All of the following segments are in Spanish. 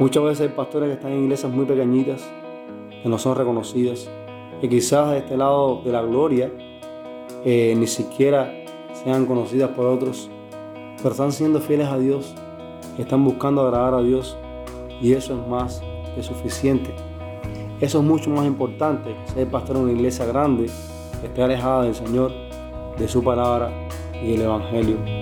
Muchas veces hay pastores que están en iglesias muy pequeñitas, que no son reconocidas, que quizás de este lado de la gloria eh, ni siquiera sean conocidas por otros, pero están siendo fieles a Dios, están buscando agradar a Dios y eso es más que suficiente. Eso es mucho más importante que ser pastor en una iglesia grande, que esté alejada del Señor, de su palabra y del Evangelio.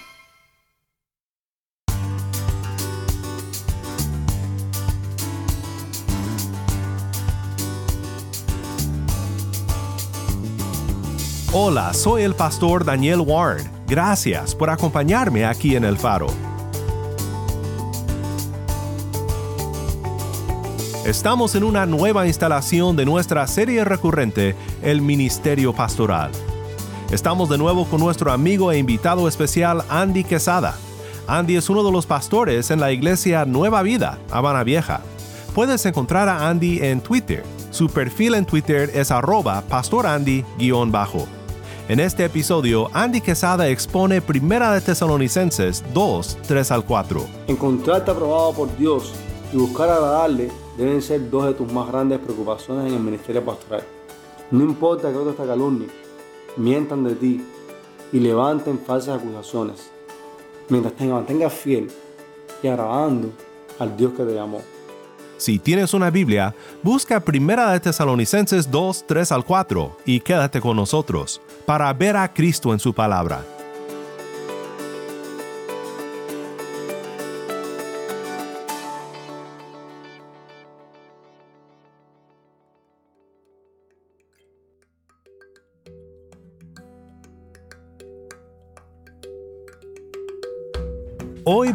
Hola, soy el pastor Daniel Warren. Gracias por acompañarme aquí en El Faro. Estamos en una nueva instalación de nuestra serie recurrente, El Ministerio Pastoral. Estamos de nuevo con nuestro amigo e invitado especial Andy Quesada. Andy es uno de los pastores en la iglesia Nueva Vida, Habana Vieja. Puedes encontrar a Andy en Twitter. Su perfil en Twitter es arroba pastorandy-bajo. En este episodio, Andy Quesada expone Primera de Tesalonicenses 2, 3 al 4. Encontrarte aprobado por Dios y buscar agradarle deben ser dos de tus más grandes preocupaciones en el ministerio pastoral. No importa que otros te calumnien, mientan de ti y levanten falsas acusaciones, mientras te mantengas fiel y agradando al Dios que te llamó. Si tienes una Biblia, busca Primera de Tesalonicenses 2, 3 al 4 y quédate con nosotros para ver a Cristo en su palabra.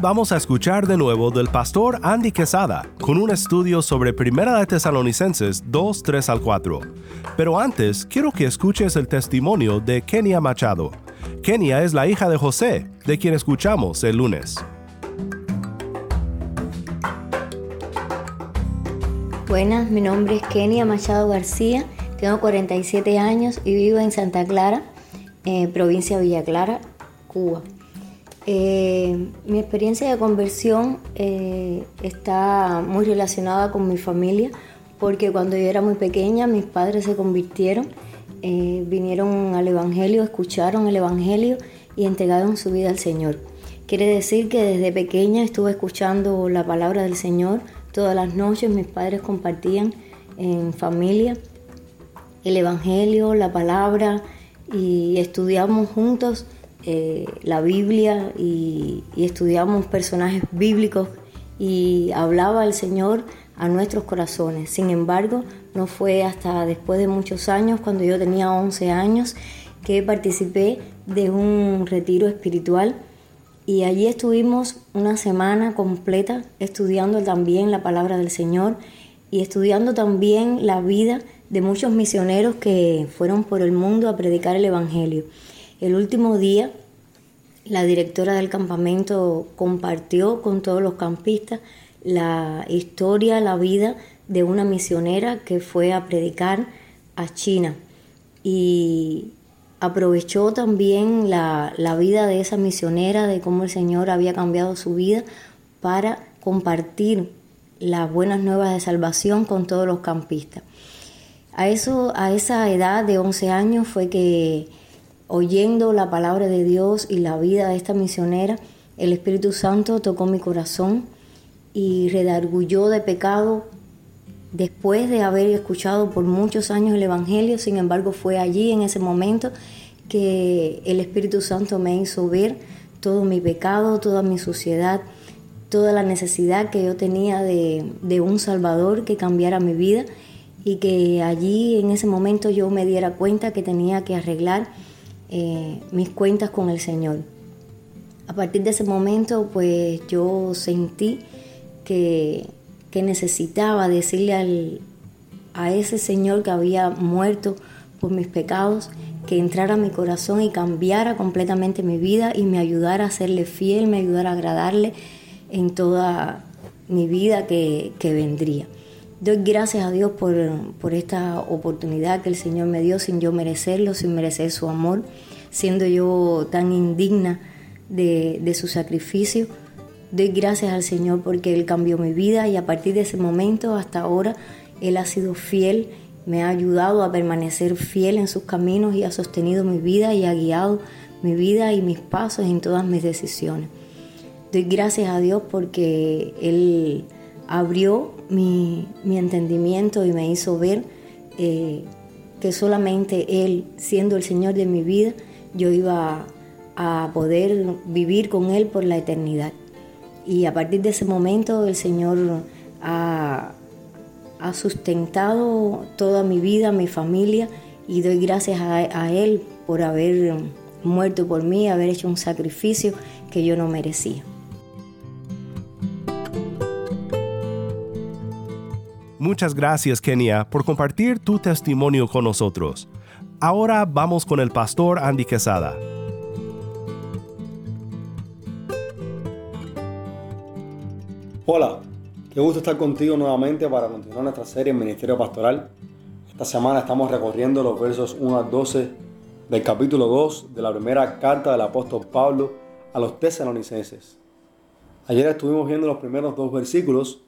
Vamos a escuchar de nuevo del pastor Andy Quesada con un estudio sobre Primera de Tesalonicenses 2, 3 al 4. Pero antes, quiero que escuches el testimonio de Kenia Machado. Kenia es la hija de José, de quien escuchamos el lunes. Buenas, mi nombre es Kenia Machado García, tengo 47 años y vivo en Santa Clara, eh, provincia de Villa Clara, Cuba. Eh, mi experiencia de conversión eh, está muy relacionada con mi familia porque cuando yo era muy pequeña mis padres se convirtieron, eh, vinieron al Evangelio, escucharon el Evangelio y entregaron su vida al Señor. Quiere decir que desde pequeña estuve escuchando la palabra del Señor todas las noches, mis padres compartían en familia el Evangelio, la palabra y estudiamos juntos eh, la Biblia y, estudiamos personajes bíblicos y hablaba el Señor a nuestros corazones. Sin embargo, no fue hasta después de muchos años, cuando yo tenía 11 años, que participé de un retiro espiritual y allí estuvimos una semana completa estudiando también la palabra del Señor y estudiando también la vida de muchos misioneros que fueron por el mundo a predicar el Evangelio. El último día, la directora del campamento compartió con todos los campistas la historia, la vida de una misionera que fue a predicar a China y aprovechó también la, la, vida de esa misionera, de cómo el Señor había cambiado su vida para compartir las buenas nuevas de salvación con todos los campistas. A, eso, a esa edad de 11 años fue que oyendo la palabra de Dios y la vida de esta misionera, el Espíritu Santo tocó mi corazón y redargulló de pecado después de haber escuchado por muchos años el Evangelio. Sin embargo, fue allí en ese momento que el Espíritu Santo me hizo ver todo mi pecado, toda mi suciedad, toda la necesidad que yo tenía de, de un Salvador que cambiara mi vida y que allí en ese momento yo me diera cuenta que tenía que arreglar eh, mis cuentas con el Señor. A partir de ese momento pues yo sentí que, que necesitaba decirle al, a ese Señor que había muerto por mis pecados, que entrara a mi corazón y cambiara completamente mi vida y me ayudara a serle fiel, me ayudara a agradarle en toda mi vida que, que vendría. Doy gracias a Dios por, por, esta oportunidad que el Señor me dio sin yo merecerlo, sin merecer su amor, siendo yo tan indigna de, de su sacrificio. Doy gracias al Señor porque Él cambió mi vida y a partir de ese momento hasta ahora Él ha sido fiel, me ha ayudado a permanecer fiel en sus caminos y ha sostenido mi vida y ha guiado mi vida y mis pasos en todas mis decisiones. Doy gracias a Dios porque Él abrió mi, mi entendimiento y me hizo ver eh, que solamente Él, siendo el Señor de mi vida, yo iba a poder vivir con Él por la eternidad. Y a partir de ese momento el Señor ha, ha sustentado toda mi vida, mi familia, y doy gracias a, a, Él por haber muerto por mí, haber hecho un sacrificio que yo no merecía. Muchas gracias, Kenia, por compartir tu testimonio con nosotros. Ahora vamos con el pastor Andy Quesada. Hola, qué gusto estar contigo nuevamente para continuar nuestra serie en Ministerio Pastoral. Esta semana estamos recorriendo los versos 1 al 12 del capítulo 2 de la primera carta del apóstol Pablo a los tesalonicenses. Ayer estuvimos viendo los primeros dos versículos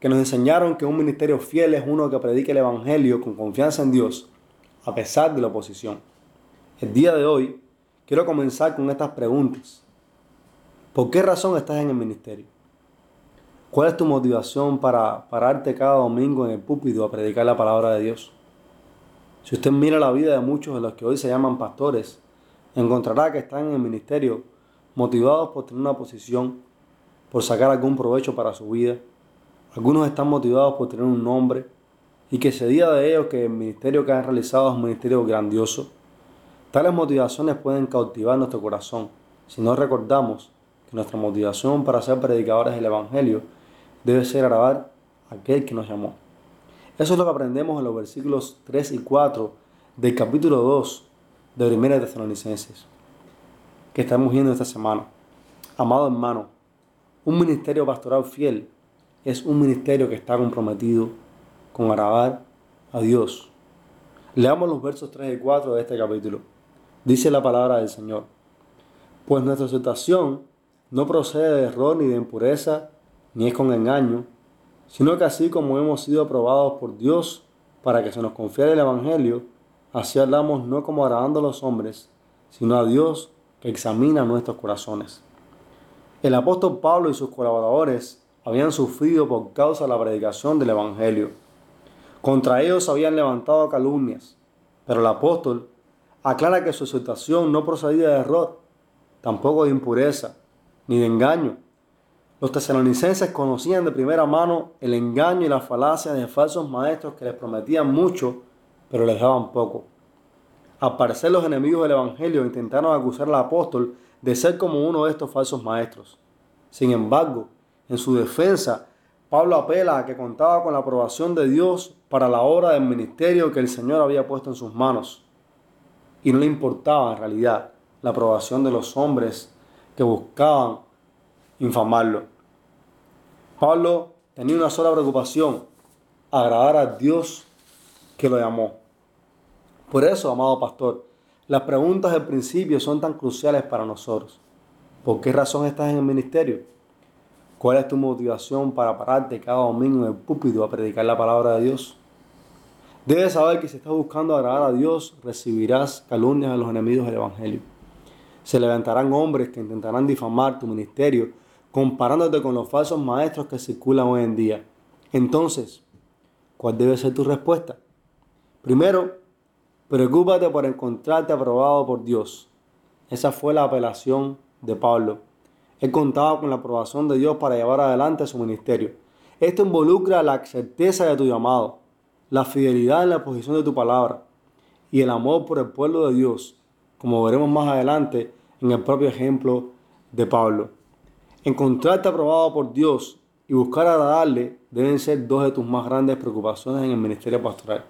que nos enseñaron que un ministerio fiel es uno que predique el Evangelio con confianza en Dios, a pesar de la oposición. El día de hoy quiero comenzar con estas preguntas. ¿Por qué razón estás en el ministerio? ¿Cuál es tu motivación para pararte cada domingo en el púlpito a predicar la palabra de Dios? Si usted mira la vida de muchos de los que hoy se llaman pastores, encontrará que están en el ministerio motivados por tener una posición, por sacar algún provecho para su vida. Algunos están motivados por tener un nombre y que se diga de ellos que el ministerio que han realizado es un ministerio grandioso. Tales motivaciones pueden cautivar nuestro corazón si no recordamos que nuestra motivación para ser predicadores del Evangelio debe ser grabar a aquel que nos llamó. Eso es lo que aprendemos en los versículos 3 y 4 del capítulo 2 de Primera Tesalonicenses, que estamos viendo esta semana. Amado hermano, un ministerio pastoral fiel es un ministerio que está comprometido con agradar a Dios. Leamos los versos 3 y 4 de este capítulo. Dice la palabra del Señor. Pues nuestra aceptación no procede de error ni de impureza, ni es con engaño, sino que así como hemos sido aprobados por Dios para que se nos confiere el Evangelio, así hablamos no como agradando a los hombres, sino a Dios que examina nuestros corazones. El apóstol Pablo y sus colaboradores habían sufrido por causa de la predicación del Evangelio. Contra ellos habían levantado calumnias, pero el apóstol aclara que su exhortación no procedía de error, tampoco de impureza, ni de engaño. Los tesalonicenses conocían de primera mano el engaño y la falacia de falsos maestros que les prometían mucho, pero les daban poco. Al parecer los enemigos del Evangelio intentaron acusar al apóstol de ser como uno de estos falsos maestros. Sin embargo, en su defensa, Pablo apela a que contaba con la aprobación de Dios para la obra del ministerio que el Señor había puesto en sus manos. Y no le importaba en realidad la aprobación de los hombres que buscaban infamarlo. Pablo tenía una sola preocupación, agradar a Dios que lo llamó. Por eso, amado pastor, las preguntas del principio son tan cruciales para nosotros. ¿Por qué razón estás en el ministerio? ¿Cuál es tu motivación para pararte cada domingo en el púlpito a predicar la palabra de Dios? Debes saber que si estás buscando agradar a Dios, recibirás calumnias de los enemigos del Evangelio. Se levantarán hombres que intentarán difamar tu ministerio, comparándote con los falsos maestros que circulan hoy en día. Entonces, ¿cuál debe ser tu respuesta? Primero, preocúpate por encontrarte aprobado por Dios. Esa fue la apelación de Pablo. Él contaba con la aprobación de Dios para llevar adelante su ministerio. Esto involucra la certeza de tu llamado. la fidelidad en la posición de tu palabra y el amor por el pueblo de Dios, como veremos más adelante en el propio ejemplo de Pablo. Encontrarte aprobado por Dios y buscar agradarle deben ser dos de tus más grandes preocupaciones en el ministerio pastoral.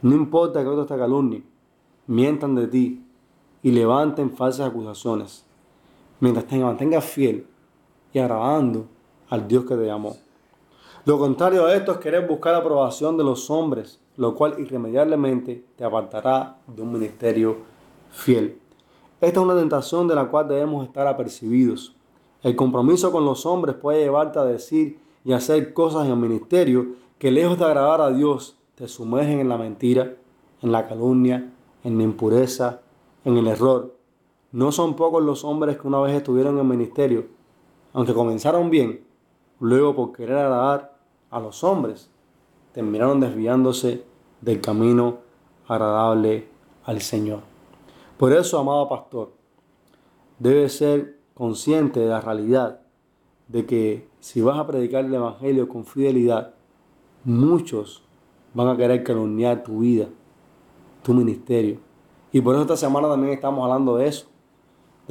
No importa que otros te calumnien, mientan de ti y levanten falsas acusaciones, mientras te mantengas fiel y agradando al Dios que te llamó. Lo contrario a esto es querer buscar la aprobación de los hombres, lo cual irremediablemente te apartará de un ministerio fiel. Esta es una tentación de la cual debemos estar apercibidos. El compromiso con los hombres puede llevarte a decir y hacer cosas en el ministerio que lejos de agradar a Dios te sumergen en la mentira, en la calumnia, en la impureza, en el error. No son pocos los hombres que una vez estuvieron en el ministerio, aunque comenzaron bien, luego por querer agradar a los hombres, terminaron desviándose del camino agradable al Señor. Por eso, amado pastor, debe ser consciente de la realidad de que si vas a predicar el Evangelio con fidelidad, muchos van a querer calumniar tu vida, tu ministerio. Y por eso esta semana también estamos hablando de eso,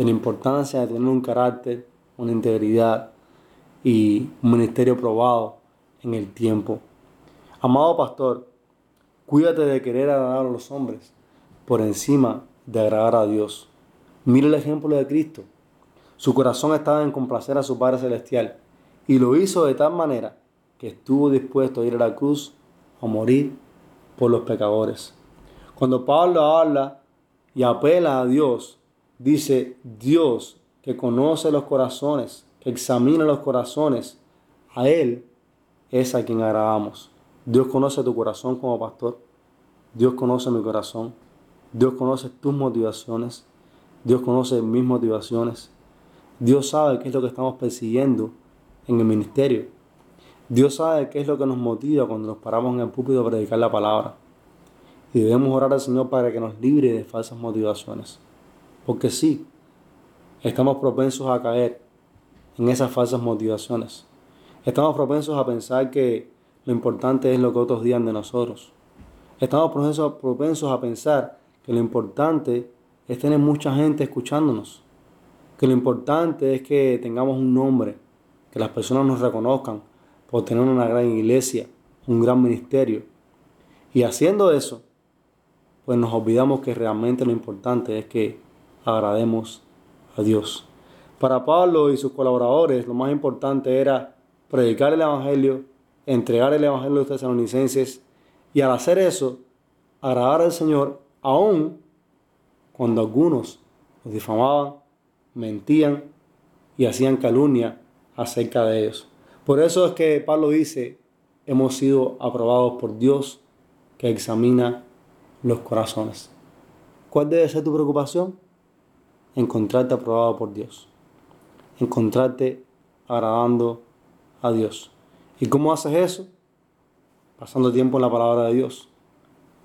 de la importancia de tener un carácter, una integridad y un ministerio probado en el tiempo. Amado pastor, cuídate de querer agradar a los hombres por encima de agradar a Dios. Mira el ejemplo de Cristo. Su corazón estaba en complacer a su Padre Celestial y lo hizo de tal manera que estuvo dispuesto a ir a la cruz a morir por los pecadores. Cuando Pablo habla y apela a Dios, dice Dios que conoce los corazones, que examina los corazones, a Él es a quien agradamos. Dios conoce tu corazón como pastor. Dios conoce mi corazón. Dios conoce tus motivaciones. Dios conoce mis motivaciones. Dios sabe qué es lo que estamos persiguiendo en el ministerio. Dios sabe qué es lo que nos motiva cuando nos paramos en el púlpito a predicar la palabra. Y debemos orar al Señor para que nos libre de falsas motivaciones. Porque sí, estamos propensos a caer en esas falsas motivaciones. Estamos propensos a pensar que lo importante es lo que otros digan de nosotros. Estamos propensos, propensos a pensar que lo importante es tener mucha gente escuchándonos. Que lo importante es que tengamos un nombre, que las personas nos reconozcan por tener una gran iglesia, un gran ministerio. Y haciendo eso, pues nos olvidamos que realmente lo importante es que agrademos a Dios. Para Pablo y sus colaboradores, lo más importante era predicar el Evangelio, entregar el Evangelio a los tesalonicenses y al hacer eso, agradar al Señor, aun cuando algunos los difamaban, mentían y hacían calumnia acerca de ellos. Por eso es que Pablo dice, hemos sido aprobados por Dios que examina los corazones. ¿Cuál debe ser tu preocupación? Encontrarte aprobado por Dios. Encontrarte agradando a Dios. ¿Y cómo haces eso? Pasando tiempo en la palabra de Dios.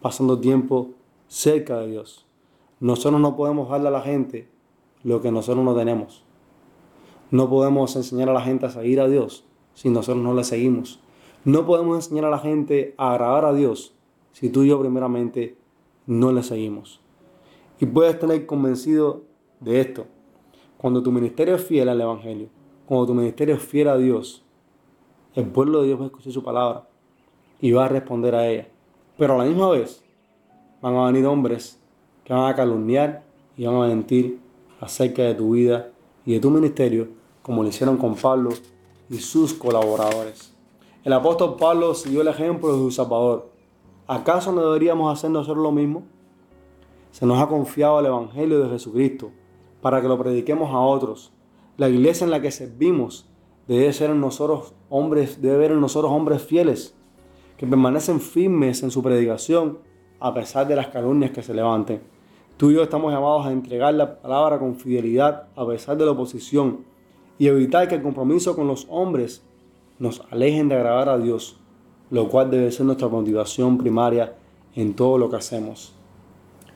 Pasando tiempo cerca de Dios. Nosotros no podemos darle a la gente lo que nosotros no tenemos. No podemos enseñar a la gente a seguir a Dios si nosotros no le seguimos. No podemos enseñar a la gente a agradar a Dios si tú y yo primeramente no le seguimos. Y puedes tener convencido de esto. Cuando tu ministerio es fiel al Evangelio, cuando tu ministerio es fiel a Dios, el pueblo de Dios va a escuchar su palabra y va a responder a ella. Pero a la misma vez van a venir hombres que van a calumniar y van a mentir acerca de tu vida y de tu ministerio, como lo hicieron con Pablo y sus colaboradores. El apóstol Pablo siguió el ejemplo de su Salvador ¿Acaso no deberíamos hacer nosotros lo mismo? Se nos ha confiado el Evangelio de Jesucristo para que lo prediquemos a otros. La iglesia en la que servimos debe ser en nosotros hombres, debe ver en nosotros hombres fieles que permanecen firmes en su predicación a pesar de las calumnias que se levanten. Tú y yo estamos llamados a entregar la palabra con fidelidad a pesar de la oposición y evitar que el compromiso con los hombres nos alejen de agradar a Dios lo cual debe ser nuestra motivación primaria en todo lo que hacemos.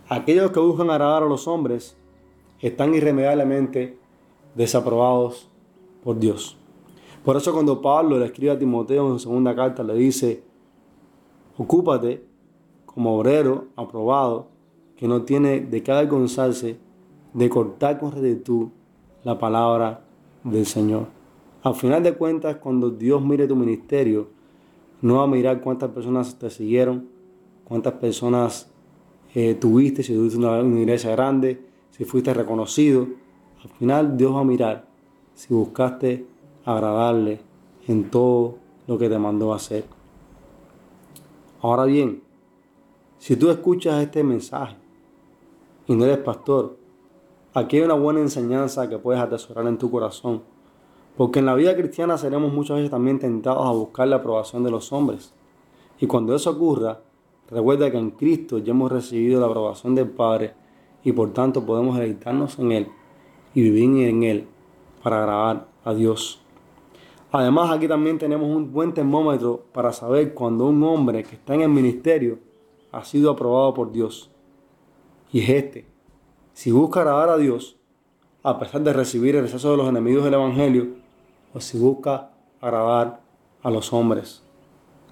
Aquellos que buscan agradar a los hombres están irremediablemente desaprobados por Dios. Por eso cuando Pablo le escribe a Timoteo en su segunda carta le dice, Ocúpate como obrero aprobado que no tiene de qué avergonzarse de cortar con rectitud la palabra del Señor. Al final de cuentas, cuando Dios mire tu ministerio, no va a mirar cuántas personas te siguieron, cuántas personas eh, tuviste, si tuviste una, una iglesia grande, si fuiste reconocido. Al final Dios va a mirar si buscaste agradarle en todo lo que te mandó hacer. Ahora bien, si tú escuchas este mensaje y no eres pastor, aquí hay una buena enseñanza que puedes atesorar en tu corazón. Porque en la vida cristiana seremos muchas veces también tentados a buscar la aprobación de los hombres. Y cuando eso ocurra, recuerda que en Cristo ya hemos recibido la aprobación del Padre y por tanto podemos deleitarnos en Él y vivir en Él para agradar a Dios. Además, aquí también tenemos un buen termómetro para saber cuando un hombre que está en el ministerio ha sido aprobado por Dios. Y es este. Si busca agradar a Dios, a pesar de recibir el rechazo de los enemigos del Evangelio, o si busca agradar a los hombres.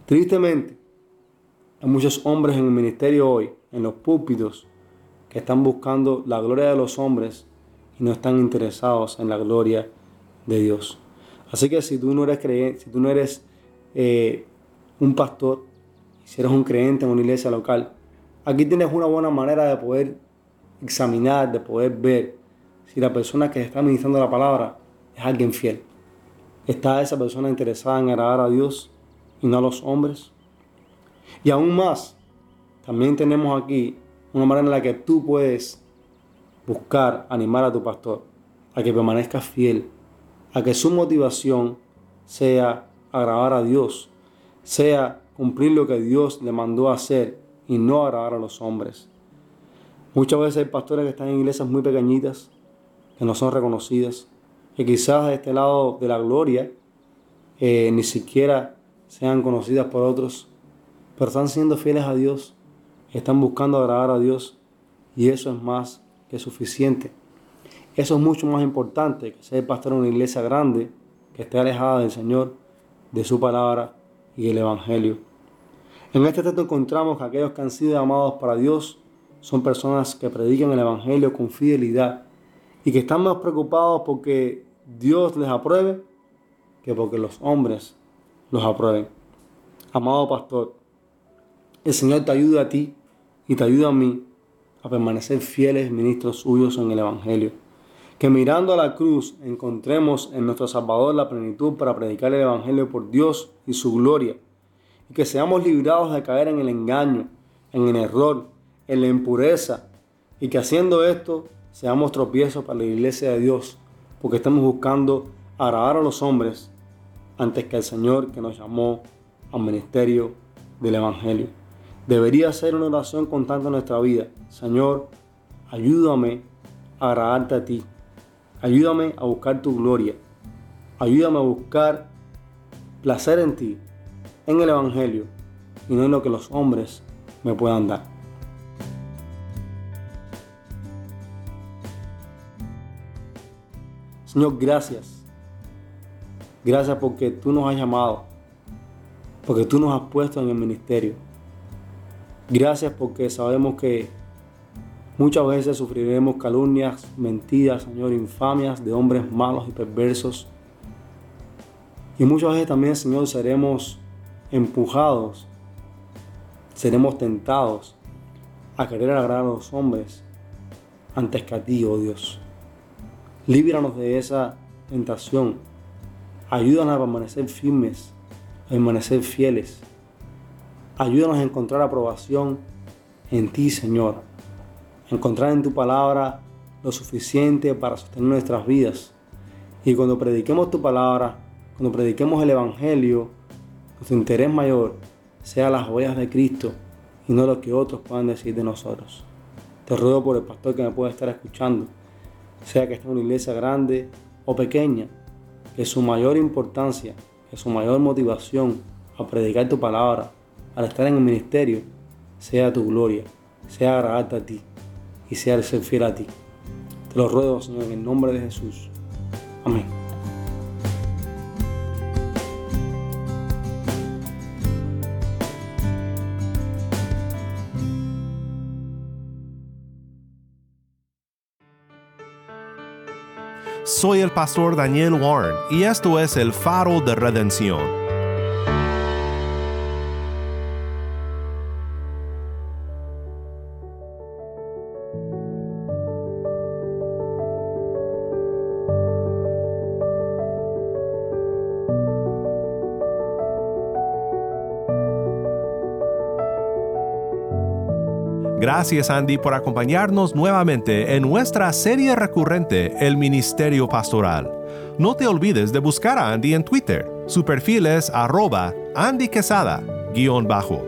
Tristemente, hay muchos hombres en el ministerio hoy, en los púlpitos, que están buscando la gloria de los hombres y no están interesados en la gloria de Dios. Así que si tú no eres creyente, si tú no eres eh, un pastor, si eres un creyente en una iglesia local, aquí tienes una buena manera de poder examinar, de poder ver si la persona que está ministrando la palabra es alguien fiel. ¿Está esa persona interesada en agradar a Dios y no a los hombres? Y aún más, también tenemos aquí una manera en la que tú puedes buscar animar a tu pastor a que permanezca fiel, a que su motivación sea agradar a Dios, sea cumplir lo que Dios le mandó hacer y no agradar a los hombres. Muchas veces hay pastores que están en iglesias muy pequeñitas, que no son reconocidas, que quizás de este lado de la gloria eh, ni siquiera sean conocidas por otros, pero están siendo fieles a Dios, están buscando agradar a Dios y eso es más que suficiente. Eso es mucho más importante que ser pastor en una iglesia grande que esté alejada del Señor, de su palabra y del Evangelio. En este texto encontramos que aquellos que han sido llamados para Dios son personas que predican el Evangelio con fidelidad y que están más preocupados porque Dios les apruebe que porque los hombres los aprueben. Amado pastor, el Señor te ayuda a ti y te ayuda a mí a permanecer fieles ministros suyos en el Evangelio. Que mirando a la cruz encontremos en nuestro Salvador la plenitud para predicar el Evangelio por Dios y su gloria. Y que seamos librados de caer en el engaño, en el error, en la impureza. Y que haciendo esto seamos tropiezos para la iglesia de Dios. Porque estamos buscando agradar a los hombres antes que al Señor que nos llamó al ministerio del Evangelio. Debería ser una oración constante en nuestra vida. Señor, ayúdame a agradarte a ti. Ayúdame a buscar tu gloria. Ayúdame a buscar placer en ti, en el Evangelio, y no en lo que los hombres me puedan dar. Señor, gracias. Gracias porque tú nos has llamado, porque tú nos has puesto en el ministerio Gracias porque sabemos que muchas veces sufriremos calumnias, mentiras, Señor, infamias de hombres malos y perversos. Y muchas veces también, Señor, seremos empujados, seremos tentados a querer agradar a los hombres antes que a ti, oh Dios. Líbranos de esa tentación. Ayúdanos a permanecer firmes, a permanecer fieles Ayúdanos a encontrar aprobación en ti, Señor. encontrar en tu palabra lo suficiente para sostener nuestras vidas. Y cuando prediquemos tu palabra, cuando prediquemos el Evangelio, nuestro interés mayor sea las huellas de Cristo y no lo que otros puedan decir de nosotros. Te ruego por el pastor que me pueda estar escuchando, sea que esté en una iglesia grande o pequeña, que su mayor importancia, que su mayor motivación a predicar tu palabra al estar en el ministerio, sea tu gloria, sea agradarte a ti y sea el ser fiel a ti. Te lo ruego, Señor, en el nombre de Jesús. Amén. Soy el pastor Daniel Warren y esto es el faro de redención Gracias Andy por acompañarnos nuevamente en nuestra serie recurrente El Ministerio Pastoral. No te olvides de buscar a Andy en Twitter. Su perfil es arroba Andy Quesada, guion bajo.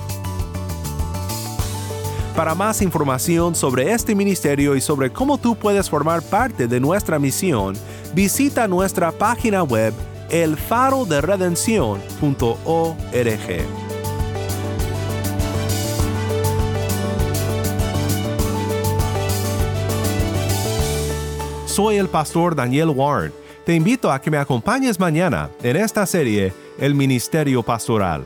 Para más información sobre este ministerio y sobre cómo tú puedes formar parte de nuestra misión, visita nuestra página web elfaroderedención.org. Soy el pastor Daniel Warren. Te invito a que me acompañes mañana en esta serie El Ministerio Pastoral